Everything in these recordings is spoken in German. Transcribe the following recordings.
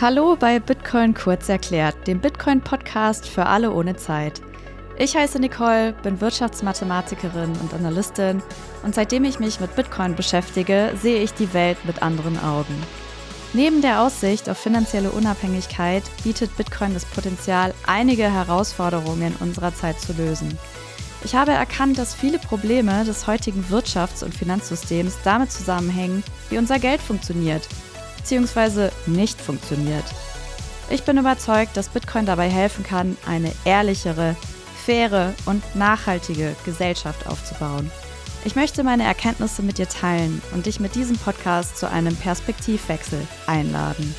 Hallo bei Bitcoin kurz erklärt, dem Bitcoin-Podcast für alle ohne Zeit. Ich heiße Nicole, bin Wirtschaftsmathematikerin und Analystin und seitdem ich mich mit Bitcoin beschäftige, sehe ich die Welt mit anderen Augen. Neben der Aussicht auf finanzielle Unabhängigkeit bietet Bitcoin das Potenzial, einige Herausforderungen unserer Zeit zu lösen. Ich habe erkannt, dass viele Probleme des heutigen Wirtschafts- und Finanzsystems damit zusammenhängen, wie unser Geld funktioniert bzw. nicht funktioniert. Ich bin überzeugt, dass Bitcoin dabei helfen kann, eine ehrlichere, faire und nachhaltige Gesellschaft aufzubauen. Ich möchte meine Erkenntnisse mit dir teilen und dich mit diesem Podcast zu einem Perspektivwechsel einladen.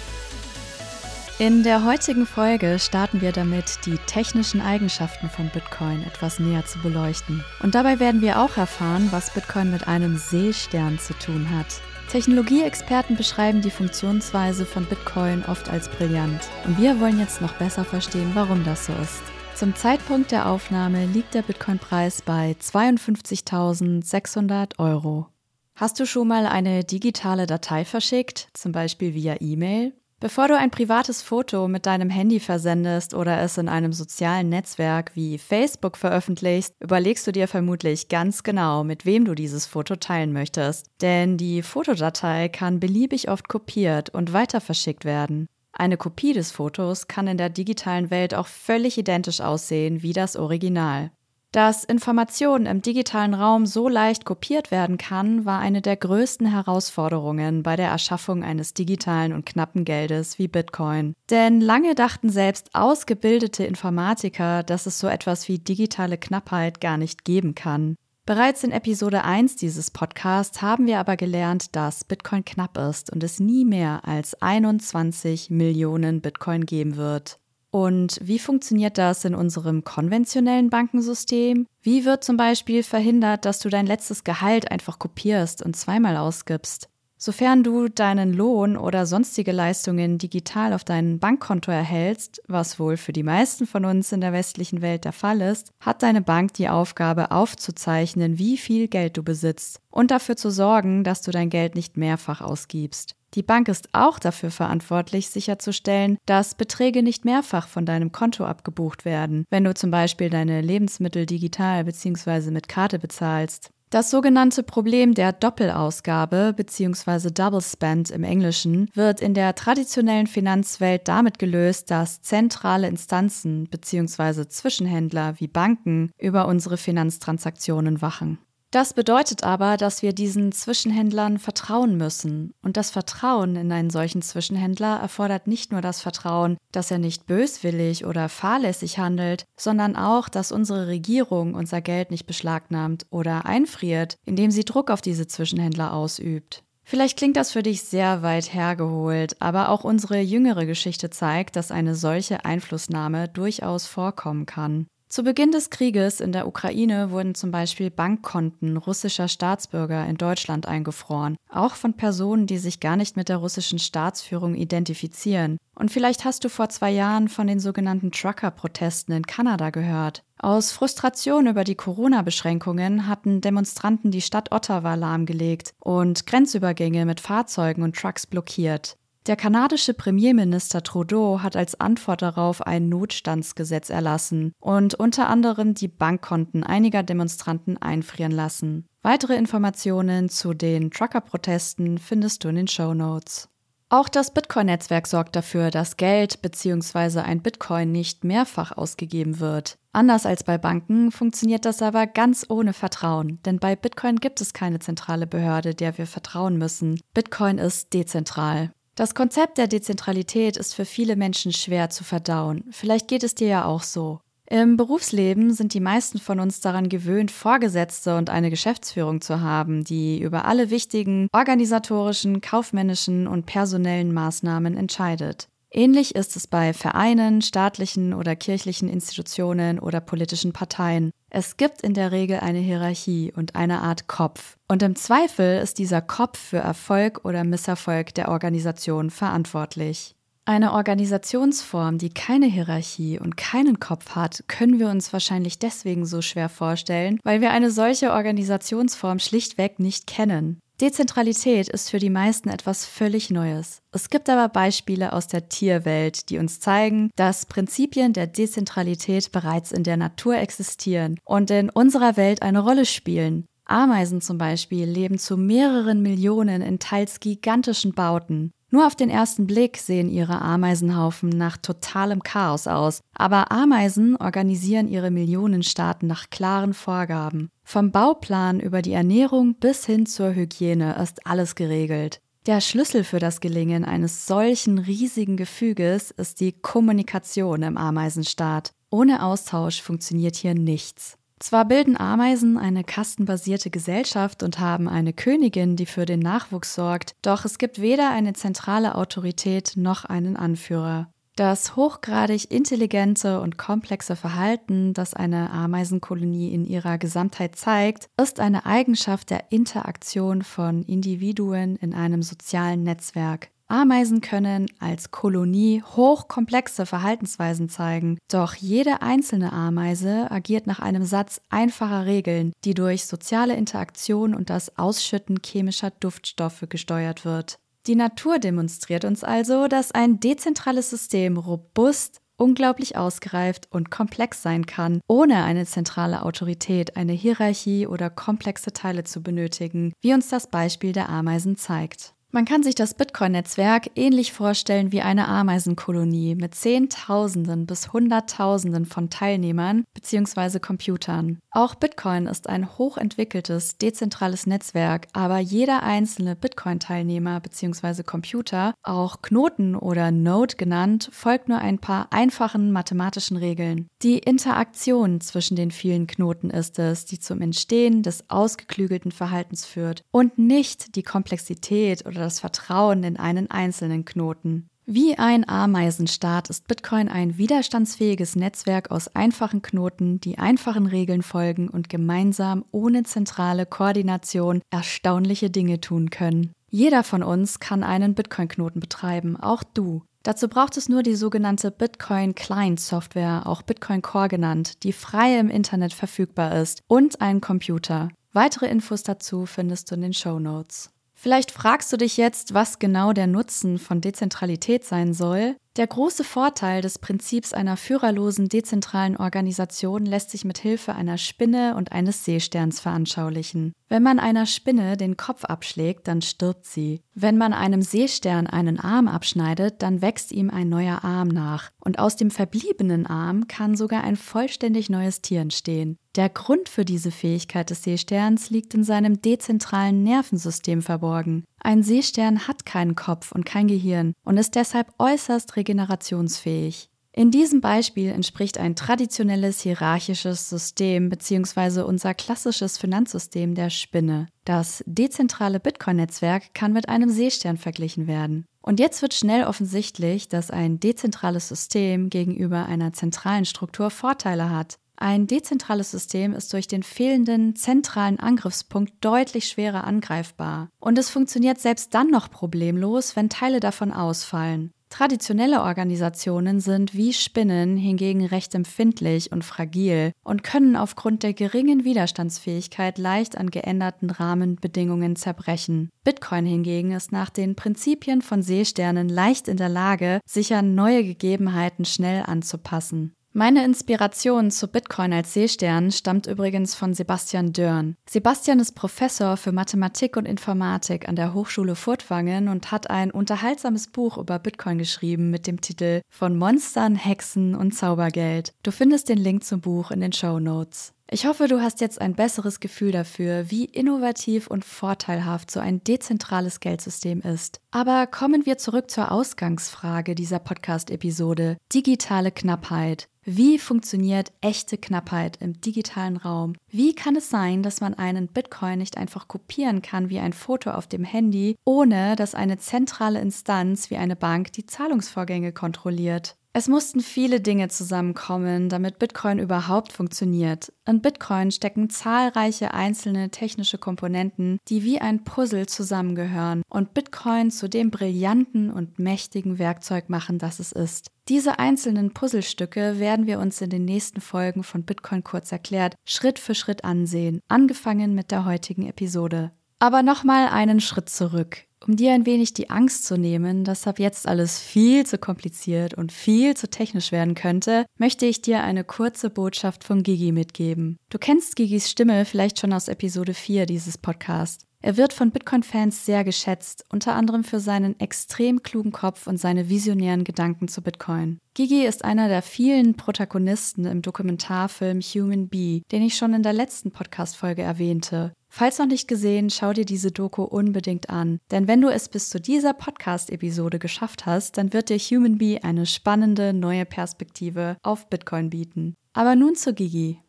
In der heutigen Folge starten wir damit, die technischen Eigenschaften von Bitcoin etwas näher zu beleuchten. Und dabei werden wir auch erfahren, was Bitcoin mit einem Seestern zu tun hat. Technologieexperten beschreiben die Funktionsweise von Bitcoin oft als brillant. Und wir wollen jetzt noch besser verstehen, warum das so ist. Zum Zeitpunkt der Aufnahme liegt der Bitcoin-Preis bei 52.600 Euro. Hast du schon mal eine digitale Datei verschickt, zum Beispiel via E-Mail? Bevor du ein privates Foto mit deinem Handy versendest oder es in einem sozialen Netzwerk wie Facebook veröffentlichst, überlegst du dir vermutlich ganz genau, mit wem du dieses Foto teilen möchtest. Denn die Fotodatei kann beliebig oft kopiert und weiter verschickt werden. Eine Kopie des Fotos kann in der digitalen Welt auch völlig identisch aussehen wie das Original. Dass Informationen im digitalen Raum so leicht kopiert werden kann, war eine der größten Herausforderungen bei der Erschaffung eines digitalen und knappen Geldes wie Bitcoin. Denn lange dachten selbst ausgebildete Informatiker, dass es so etwas wie digitale Knappheit gar nicht geben kann. Bereits in Episode 1 dieses Podcasts haben wir aber gelernt, dass Bitcoin knapp ist und es nie mehr als 21 Millionen Bitcoin geben wird. Und wie funktioniert das in unserem konventionellen Bankensystem? Wie wird zum Beispiel verhindert, dass du dein letztes Gehalt einfach kopierst und zweimal ausgibst? Sofern du deinen Lohn oder sonstige Leistungen digital auf dein Bankkonto erhältst, was wohl für die meisten von uns in der westlichen Welt der Fall ist, hat deine Bank die Aufgabe aufzuzeichnen, wie viel Geld du besitzt und dafür zu sorgen, dass du dein Geld nicht mehrfach ausgibst. Die Bank ist auch dafür verantwortlich, sicherzustellen, dass Beträge nicht mehrfach von deinem Konto abgebucht werden, wenn du zum Beispiel deine Lebensmittel digital bzw. mit Karte bezahlst. Das sogenannte Problem der Doppelausgabe bzw. Double Spend im Englischen wird in der traditionellen Finanzwelt damit gelöst, dass zentrale Instanzen bzw. Zwischenhändler wie Banken über unsere Finanztransaktionen wachen. Das bedeutet aber, dass wir diesen Zwischenhändlern vertrauen müssen. Und das Vertrauen in einen solchen Zwischenhändler erfordert nicht nur das Vertrauen, dass er nicht böswillig oder fahrlässig handelt, sondern auch, dass unsere Regierung unser Geld nicht beschlagnahmt oder einfriert, indem sie Druck auf diese Zwischenhändler ausübt. Vielleicht klingt das für dich sehr weit hergeholt, aber auch unsere jüngere Geschichte zeigt, dass eine solche Einflussnahme durchaus vorkommen kann. Zu Beginn des Krieges in der Ukraine wurden zum Beispiel Bankkonten russischer Staatsbürger in Deutschland eingefroren, auch von Personen, die sich gar nicht mit der russischen Staatsführung identifizieren. Und vielleicht hast du vor zwei Jahren von den sogenannten Trucker-Protesten in Kanada gehört. Aus Frustration über die Corona-Beschränkungen hatten Demonstranten die Stadt Ottawa lahmgelegt und Grenzübergänge mit Fahrzeugen und Trucks blockiert. Der kanadische Premierminister Trudeau hat als Antwort darauf ein Notstandsgesetz erlassen und unter anderem die Bankkonten einiger Demonstranten einfrieren lassen. Weitere Informationen zu den Trucker-Protesten findest du in den Show Notes. Auch das Bitcoin-Netzwerk sorgt dafür, dass Geld bzw. ein Bitcoin nicht mehrfach ausgegeben wird. Anders als bei Banken funktioniert das aber ganz ohne Vertrauen, denn bei Bitcoin gibt es keine zentrale Behörde, der wir vertrauen müssen. Bitcoin ist dezentral. Das Konzept der Dezentralität ist für viele Menschen schwer zu verdauen. Vielleicht geht es dir ja auch so. Im Berufsleben sind die meisten von uns daran gewöhnt, Vorgesetzte und eine Geschäftsführung zu haben, die über alle wichtigen organisatorischen, kaufmännischen und personellen Maßnahmen entscheidet. Ähnlich ist es bei Vereinen, staatlichen oder kirchlichen Institutionen oder politischen Parteien. Es gibt in der Regel eine Hierarchie und eine Art Kopf. Und im Zweifel ist dieser Kopf für Erfolg oder Misserfolg der Organisation verantwortlich. Eine Organisationsform, die keine Hierarchie und keinen Kopf hat, können wir uns wahrscheinlich deswegen so schwer vorstellen, weil wir eine solche Organisationsform schlichtweg nicht kennen. Dezentralität ist für die meisten etwas völlig Neues. Es gibt aber Beispiele aus der Tierwelt, die uns zeigen, dass Prinzipien der Dezentralität bereits in der Natur existieren und in unserer Welt eine Rolle spielen. Ameisen zum Beispiel leben zu mehreren Millionen in teils gigantischen Bauten. Nur auf den ersten Blick sehen ihre Ameisenhaufen nach totalem Chaos aus, aber Ameisen organisieren ihre Millionenstaaten nach klaren Vorgaben. Vom Bauplan über die Ernährung bis hin zur Hygiene ist alles geregelt. Der Schlüssel für das Gelingen eines solchen riesigen Gefüges ist die Kommunikation im Ameisenstaat. Ohne Austausch funktioniert hier nichts. Zwar bilden Ameisen eine kastenbasierte Gesellschaft und haben eine Königin, die für den Nachwuchs sorgt, doch es gibt weder eine zentrale Autorität noch einen Anführer. Das hochgradig intelligente und komplexe Verhalten, das eine Ameisenkolonie in ihrer Gesamtheit zeigt, ist eine Eigenschaft der Interaktion von Individuen in einem sozialen Netzwerk. Ameisen können als Kolonie hochkomplexe Verhaltensweisen zeigen, doch jede einzelne Ameise agiert nach einem Satz einfacher Regeln, die durch soziale Interaktion und das Ausschütten chemischer Duftstoffe gesteuert wird. Die Natur demonstriert uns also, dass ein dezentrales System robust, unglaublich ausgereift und komplex sein kann, ohne eine zentrale Autorität, eine Hierarchie oder komplexe Teile zu benötigen, wie uns das Beispiel der Ameisen zeigt. Man kann sich das Bitcoin-Netzwerk ähnlich vorstellen wie eine Ameisenkolonie mit Zehntausenden bis Hunderttausenden von Teilnehmern bzw. Computern. Auch Bitcoin ist ein hochentwickeltes, dezentrales Netzwerk, aber jeder einzelne Bitcoin-Teilnehmer bzw. Computer, auch Knoten oder Node genannt, folgt nur ein paar einfachen mathematischen Regeln. Die Interaktion zwischen den vielen Knoten ist es, die zum Entstehen des ausgeklügelten Verhaltens führt und nicht die Komplexität oder das Vertrauen in einen einzelnen Knoten. Wie ein Ameisenstaat ist Bitcoin ein widerstandsfähiges Netzwerk aus einfachen Knoten, die einfachen Regeln folgen und gemeinsam ohne zentrale Koordination erstaunliche Dinge tun können. Jeder von uns kann einen Bitcoin-Knoten betreiben, auch du. Dazu braucht es nur die sogenannte Bitcoin Client Software, auch Bitcoin Core genannt, die frei im Internet verfügbar ist, und einen Computer. Weitere Infos dazu findest du in den Show Notes. Vielleicht fragst du dich jetzt, was genau der Nutzen von Dezentralität sein soll. Der große Vorteil des Prinzips einer führerlosen dezentralen Organisation lässt sich mit Hilfe einer Spinne und eines Seesterns veranschaulichen. Wenn man einer Spinne den Kopf abschlägt, dann stirbt sie. Wenn man einem Seestern einen Arm abschneidet, dann wächst ihm ein neuer Arm nach. Und aus dem verbliebenen Arm kann sogar ein vollständig neues Tier entstehen. Der Grund für diese Fähigkeit des Seesterns liegt in seinem dezentralen Nervensystem verborgen. Ein Seestern hat keinen Kopf und kein Gehirn und ist deshalb äußerst regenerationsfähig. In diesem Beispiel entspricht ein traditionelles hierarchisches System bzw. unser klassisches Finanzsystem der Spinne. Das dezentrale Bitcoin-Netzwerk kann mit einem Seestern verglichen werden. Und jetzt wird schnell offensichtlich, dass ein dezentrales System gegenüber einer zentralen Struktur Vorteile hat. Ein dezentrales System ist durch den fehlenden zentralen Angriffspunkt deutlich schwerer angreifbar. Und es funktioniert selbst dann noch problemlos, wenn Teile davon ausfallen. Traditionelle Organisationen sind wie Spinnen hingegen recht empfindlich und fragil und können aufgrund der geringen Widerstandsfähigkeit leicht an geänderten Rahmenbedingungen zerbrechen. Bitcoin hingegen ist nach den Prinzipien von Seesternen leicht in der Lage, sich an neue Gegebenheiten schnell anzupassen. Meine Inspiration zu Bitcoin als Seestern stammt übrigens von Sebastian Dörn. Sebastian ist Professor für Mathematik und Informatik an der Hochschule Furtwangen und hat ein unterhaltsames Buch über Bitcoin geschrieben mit dem Titel Von Monstern, Hexen und Zaubergeld. Du findest den Link zum Buch in den Show Notes. Ich hoffe, du hast jetzt ein besseres Gefühl dafür, wie innovativ und vorteilhaft so ein dezentrales Geldsystem ist. Aber kommen wir zurück zur Ausgangsfrage dieser Podcast-Episode. Digitale Knappheit. Wie funktioniert echte Knappheit im digitalen Raum? Wie kann es sein, dass man einen Bitcoin nicht einfach kopieren kann wie ein Foto auf dem Handy, ohne dass eine zentrale Instanz wie eine Bank die Zahlungsvorgänge kontrolliert? Es mussten viele Dinge zusammenkommen, damit Bitcoin überhaupt funktioniert. In Bitcoin stecken zahlreiche einzelne technische Komponenten, die wie ein Puzzle zusammengehören und Bitcoin zu dem brillanten und mächtigen Werkzeug machen, das es ist. Diese einzelnen Puzzlestücke werden wir uns in den nächsten Folgen von Bitcoin kurz erklärt Schritt für Schritt ansehen, angefangen mit der heutigen Episode. Aber nochmal einen Schritt zurück. Um dir ein wenig die Angst zu nehmen, dass ab jetzt alles viel zu kompliziert und viel zu technisch werden könnte, möchte ich dir eine kurze Botschaft von Gigi mitgeben. Du kennst Gigis Stimme vielleicht schon aus Episode 4 dieses Podcasts. Er wird von Bitcoin-Fans sehr geschätzt, unter anderem für seinen extrem klugen Kopf und seine visionären Gedanken zu Bitcoin. Gigi ist einer der vielen Protagonisten im Dokumentarfilm Human Bee, den ich schon in der letzten Podcast-Folge erwähnte. Falls noch nicht gesehen, schau dir diese Doku unbedingt an. Denn wenn du es bis zu dieser Podcast-Episode geschafft hast, dann wird dir Human Bee eine spannende neue Perspektive auf Bitcoin bieten. Aber nun zu Gigi.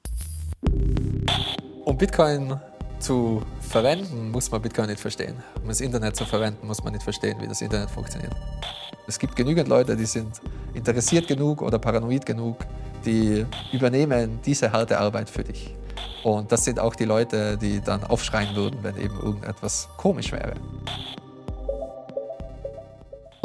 Um Bitcoin zu verwenden, muss man Bitcoin nicht verstehen. Um das Internet zu verwenden, muss man nicht verstehen, wie das Internet funktioniert. Es gibt genügend Leute, die sind interessiert genug oder paranoid genug, die übernehmen diese harte Arbeit für dich. Und das sind auch die Leute, die dann aufschreien würden, wenn eben irgendetwas komisch wäre.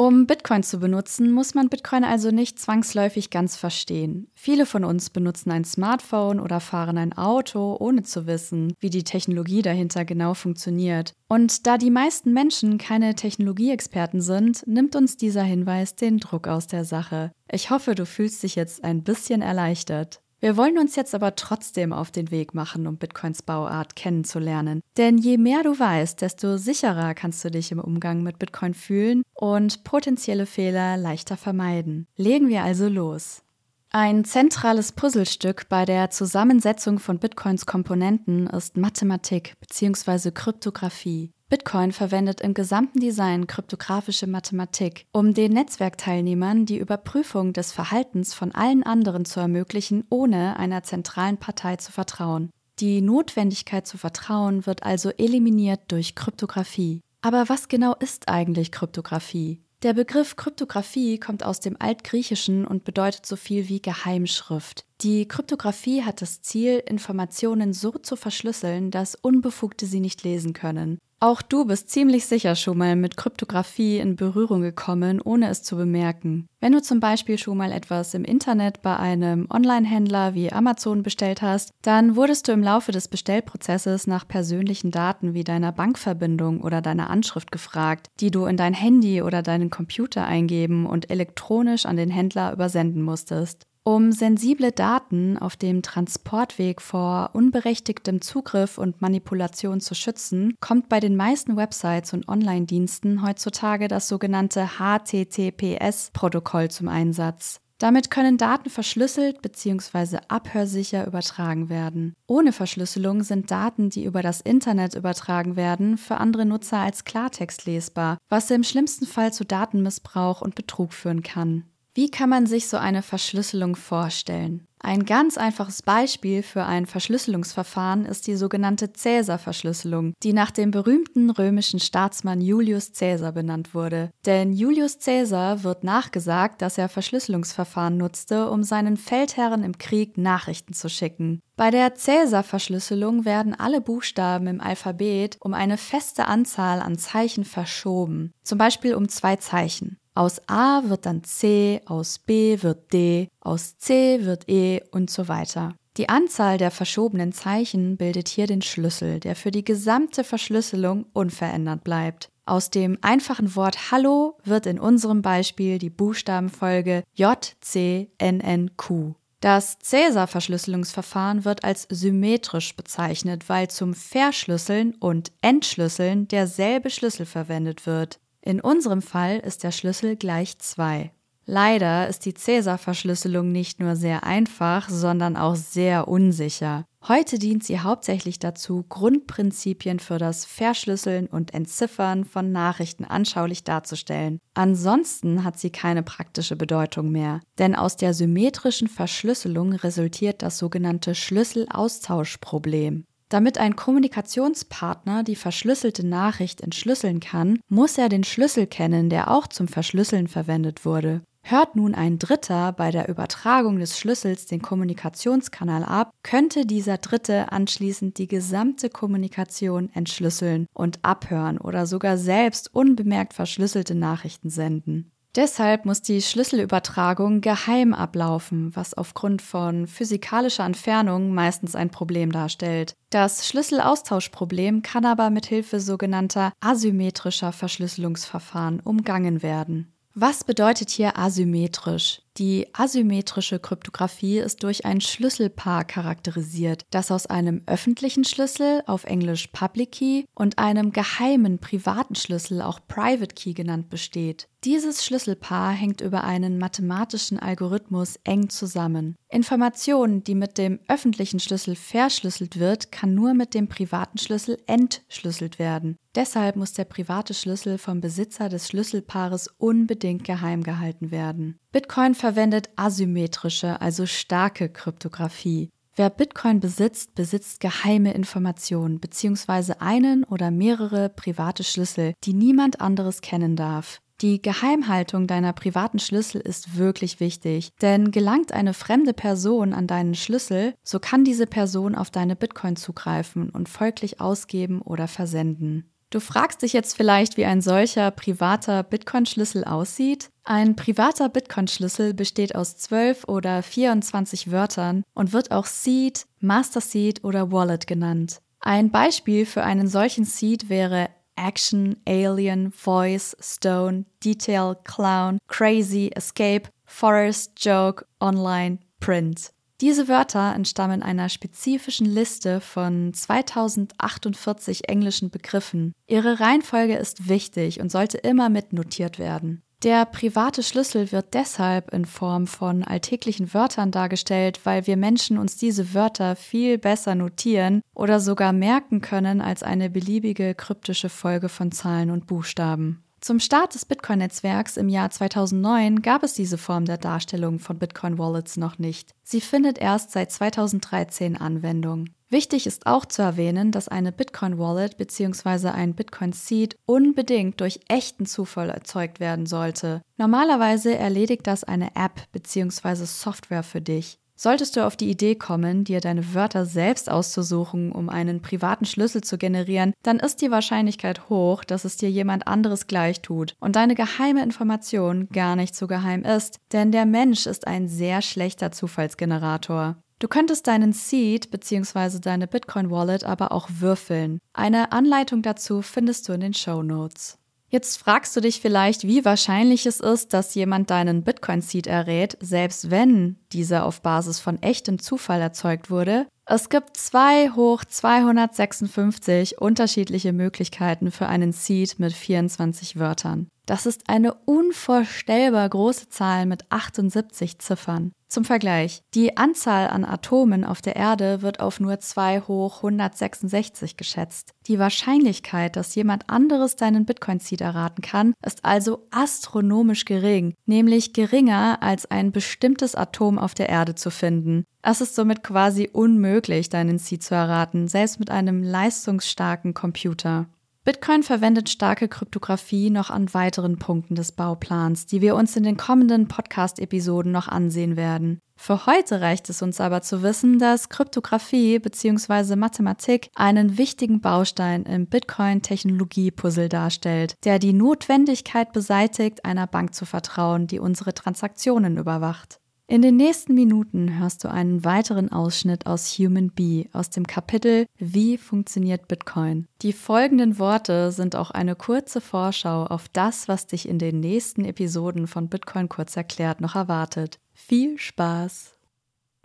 Um Bitcoin zu benutzen, muss man Bitcoin also nicht zwangsläufig ganz verstehen. Viele von uns benutzen ein Smartphone oder fahren ein Auto, ohne zu wissen, wie die Technologie dahinter genau funktioniert. Und da die meisten Menschen keine Technologieexperten sind, nimmt uns dieser Hinweis den Druck aus der Sache. Ich hoffe, du fühlst dich jetzt ein bisschen erleichtert. Wir wollen uns jetzt aber trotzdem auf den Weg machen, um Bitcoins Bauart kennenzulernen. Denn je mehr du weißt, desto sicherer kannst du dich im Umgang mit Bitcoin fühlen und potenzielle Fehler leichter vermeiden. Legen wir also los. Ein zentrales Puzzlestück bei der Zusammensetzung von Bitcoins Komponenten ist Mathematik bzw. Kryptographie. Bitcoin verwendet im gesamten Design kryptografische Mathematik, um den Netzwerkteilnehmern die Überprüfung des Verhaltens von allen anderen zu ermöglichen, ohne einer zentralen Partei zu vertrauen. Die Notwendigkeit zu vertrauen wird also eliminiert durch Kryptographie. Aber was genau ist eigentlich Kryptographie? Der Begriff Kryptographie kommt aus dem Altgriechischen und bedeutet so viel wie Geheimschrift. Die Kryptographie hat das Ziel, Informationen so zu verschlüsseln, dass Unbefugte sie nicht lesen können. Auch du bist ziemlich sicher schon mal mit Kryptographie in Berührung gekommen, ohne es zu bemerken. Wenn du zum Beispiel schon mal etwas im Internet bei einem Online-Händler wie Amazon bestellt hast, dann wurdest du im Laufe des Bestellprozesses nach persönlichen Daten wie deiner Bankverbindung oder deiner Anschrift gefragt, die du in dein Handy oder deinen Computer eingeben und elektronisch an den Händler übersenden musstest. Um sensible Daten auf dem Transportweg vor unberechtigtem Zugriff und Manipulation zu schützen, kommt bei den meisten Websites und Online-Diensten heutzutage das sogenannte HTTPS-Protokoll zum Einsatz. Damit können Daten verschlüsselt bzw. abhörsicher übertragen werden. Ohne Verschlüsselung sind Daten, die über das Internet übertragen werden, für andere Nutzer als Klartext lesbar, was im schlimmsten Fall zu Datenmissbrauch und Betrug führen kann. Wie kann man sich so eine Verschlüsselung vorstellen? Ein ganz einfaches Beispiel für ein Verschlüsselungsverfahren ist die sogenannte Cäsar-Verschlüsselung, die nach dem berühmten römischen Staatsmann Julius Caesar benannt wurde. Denn Julius Caesar wird nachgesagt, dass er Verschlüsselungsverfahren nutzte, um seinen Feldherren im Krieg Nachrichten zu schicken. Bei der Cäsar-Verschlüsselung werden alle Buchstaben im Alphabet um eine feste Anzahl an Zeichen verschoben, zum Beispiel um zwei Zeichen. Aus A wird dann C, aus B wird D, aus C wird E und so weiter. Die Anzahl der verschobenen Zeichen bildet hier den Schlüssel, der für die gesamte Verschlüsselung unverändert bleibt. Aus dem einfachen Wort Hallo wird in unserem Beispiel die Buchstabenfolge JCNNQ. Das Cäsar-Verschlüsselungsverfahren wird als symmetrisch bezeichnet, weil zum Verschlüsseln und Entschlüsseln derselbe Schlüssel verwendet wird. In unserem Fall ist der Schlüssel gleich 2. Leider ist die Cäsar-Verschlüsselung nicht nur sehr einfach, sondern auch sehr unsicher. Heute dient sie hauptsächlich dazu, Grundprinzipien für das Verschlüsseln und Entziffern von Nachrichten anschaulich darzustellen. Ansonsten hat sie keine praktische Bedeutung mehr, denn aus der symmetrischen Verschlüsselung resultiert das sogenannte Schlüsselaustauschproblem. Damit ein Kommunikationspartner die verschlüsselte Nachricht entschlüsseln kann, muss er den Schlüssel kennen, der auch zum Verschlüsseln verwendet wurde. Hört nun ein Dritter bei der Übertragung des Schlüssels den Kommunikationskanal ab, könnte dieser Dritte anschließend die gesamte Kommunikation entschlüsseln und abhören oder sogar selbst unbemerkt verschlüsselte Nachrichten senden. Deshalb muss die Schlüsselübertragung geheim ablaufen, was aufgrund von physikalischer Entfernung meistens ein Problem darstellt. Das Schlüsselaustauschproblem kann aber mit Hilfe sogenannter asymmetrischer Verschlüsselungsverfahren umgangen werden. Was bedeutet hier asymmetrisch? Die asymmetrische Kryptographie ist durch ein Schlüsselpaar charakterisiert, das aus einem öffentlichen Schlüssel, auf Englisch Public Key, und einem geheimen privaten Schlüssel, auch Private Key genannt, besteht. Dieses Schlüsselpaar hängt über einen mathematischen Algorithmus eng zusammen. Information, die mit dem öffentlichen Schlüssel verschlüsselt wird, kann nur mit dem privaten Schlüssel entschlüsselt werden. Deshalb muss der private Schlüssel vom Besitzer des Schlüsselpaares unbedingt geheim gehalten werden. Bitcoin verwendet asymmetrische, also starke Kryptographie. Wer Bitcoin besitzt, besitzt geheime Informationen bzw. einen oder mehrere private Schlüssel, die niemand anderes kennen darf. Die Geheimhaltung deiner privaten Schlüssel ist wirklich wichtig, denn gelangt eine fremde Person an deinen Schlüssel, so kann diese Person auf deine Bitcoin zugreifen und folglich ausgeben oder versenden. Du fragst dich jetzt vielleicht, wie ein solcher privater Bitcoin-Schlüssel aussieht. Ein privater Bitcoin-Schlüssel besteht aus 12 oder 24 Wörtern und wird auch Seed, Master Seed oder Wallet genannt. Ein Beispiel für einen solchen Seed wäre Action, Alien, Voice, Stone, Detail, Clown, Crazy, Escape, Forest, Joke, Online, Print. Diese Wörter entstammen einer spezifischen Liste von 2048 englischen Begriffen. Ihre Reihenfolge ist wichtig und sollte immer mitnotiert werden. Der private Schlüssel wird deshalb in Form von alltäglichen Wörtern dargestellt, weil wir Menschen uns diese Wörter viel besser notieren oder sogar merken können als eine beliebige kryptische Folge von Zahlen und Buchstaben. Zum Start des Bitcoin-Netzwerks im Jahr 2009 gab es diese Form der Darstellung von Bitcoin-Wallets noch nicht. Sie findet erst seit 2013 Anwendung. Wichtig ist auch zu erwähnen, dass eine Bitcoin-Wallet bzw. ein Bitcoin-Seed unbedingt durch echten Zufall erzeugt werden sollte. Normalerweise erledigt das eine App bzw. Software für dich. Solltest du auf die Idee kommen, dir deine Wörter selbst auszusuchen, um einen privaten Schlüssel zu generieren, dann ist die Wahrscheinlichkeit hoch, dass es dir jemand anderes gleich tut und deine geheime Information gar nicht so geheim ist, denn der Mensch ist ein sehr schlechter Zufallsgenerator. Du könntest deinen Seed bzw. deine Bitcoin Wallet aber auch würfeln. Eine Anleitung dazu findest du in den Show Notes. Jetzt fragst du dich vielleicht, wie wahrscheinlich es ist, dass jemand deinen Bitcoin-Seed errät, selbst wenn dieser auf Basis von echtem Zufall erzeugt wurde. Es gibt 2 hoch 256 unterschiedliche Möglichkeiten für einen Seed mit 24 Wörtern. Das ist eine unvorstellbar große Zahl mit 78 Ziffern. Zum Vergleich, die Anzahl an Atomen auf der Erde wird auf nur 2 hoch 166 geschätzt. Die Wahrscheinlichkeit, dass jemand anderes deinen Bitcoin-Seed erraten kann, ist also astronomisch gering, nämlich geringer als ein bestimmtes Atom auf der Erde zu finden. Es ist somit quasi unmöglich, deinen Seed zu erraten, selbst mit einem leistungsstarken Computer. Bitcoin verwendet starke Kryptographie noch an weiteren Punkten des Bauplans, die wir uns in den kommenden Podcast-Episoden noch ansehen werden. Für heute reicht es uns aber zu wissen, dass Kryptographie bzw. Mathematik einen wichtigen Baustein im Bitcoin-Technologie-Puzzle darstellt, der die Notwendigkeit beseitigt, einer Bank zu vertrauen, die unsere Transaktionen überwacht. In den nächsten Minuten hörst du einen weiteren Ausschnitt aus Human Bee aus dem Kapitel Wie funktioniert Bitcoin? Die folgenden Worte sind auch eine kurze Vorschau auf das, was dich in den nächsten Episoden von Bitcoin kurz erklärt noch erwartet. Viel Spaß!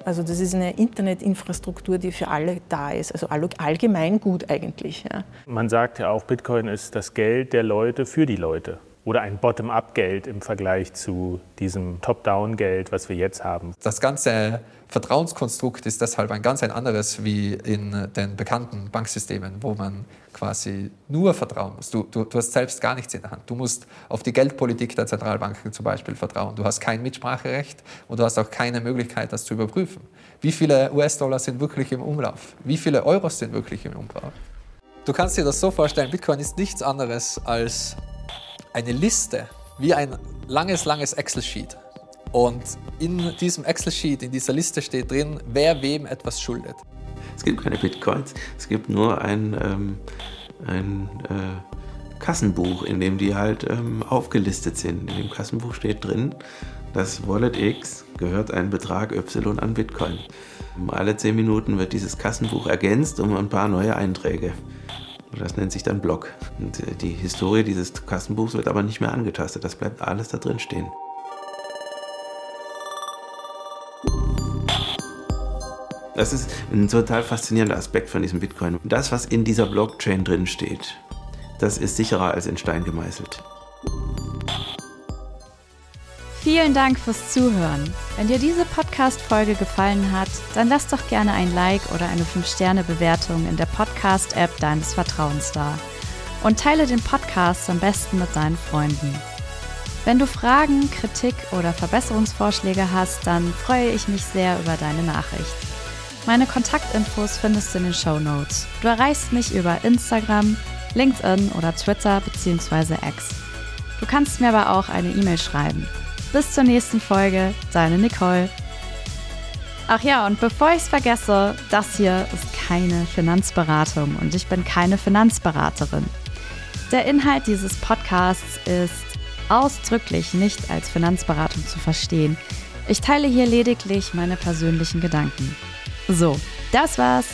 Also das ist eine Internetinfrastruktur, die für alle da ist, also allgemein gut eigentlich. Ja. Man sagt ja auch, Bitcoin ist das Geld der Leute für die Leute oder ein Bottom-up-Geld im Vergleich zu diesem Top-down-Geld, was wir jetzt haben. Das ganze Vertrauenskonstrukt ist deshalb ein ganz ein anderes wie in den bekannten Banksystemen, wo man quasi nur vertrauen muss. Du, du, du hast selbst gar nichts in der Hand. Du musst auf die Geldpolitik der Zentralbanken zum Beispiel vertrauen. Du hast kein Mitspracherecht und du hast auch keine Möglichkeit, das zu überprüfen. Wie viele US-Dollar sind wirklich im Umlauf? Wie viele Euros sind wirklich im Umlauf? Du kannst dir das so vorstellen, Bitcoin ist nichts anderes als eine Liste, wie ein langes, langes Excel-Sheet. Und in diesem Excel-Sheet, in dieser Liste steht drin, wer wem etwas schuldet. Es gibt keine Bitcoins, es gibt nur ein, ähm, ein äh, Kassenbuch, in dem die halt ähm, aufgelistet sind. In dem Kassenbuch steht drin, das Wallet X gehört ein Betrag Y an Bitcoin. Alle zehn Minuten wird dieses Kassenbuch ergänzt um ein paar neue Einträge. Das nennt sich dann Block. Und äh, die Historie dieses Kassenbuchs wird aber nicht mehr angetastet. Das bleibt alles da drin stehen. Das ist ein total faszinierender Aspekt von diesem Bitcoin. Das, was in dieser Blockchain drin steht, das ist sicherer als in Stein gemeißelt. Vielen Dank fürs Zuhören. Wenn dir diese Podcast-Folge gefallen hat, dann lass doch gerne ein Like oder eine 5-Sterne-Bewertung in der Podcast-App deines Vertrauens da. Und teile den Podcast am besten mit deinen Freunden. Wenn du Fragen, Kritik oder Verbesserungsvorschläge hast, dann freue ich mich sehr über deine Nachricht. Meine Kontaktinfos findest du in den Show Notes. Du erreichst mich über Instagram, LinkedIn oder Twitter bzw. X. Du kannst mir aber auch eine E-Mail schreiben. Bis zur nächsten Folge, deine Nicole. Ach ja, und bevor ich es vergesse, das hier ist keine Finanzberatung und ich bin keine Finanzberaterin. Der Inhalt dieses Podcasts ist ausdrücklich nicht als Finanzberatung zu verstehen. Ich teile hier lediglich meine persönlichen Gedanken. So, das war's.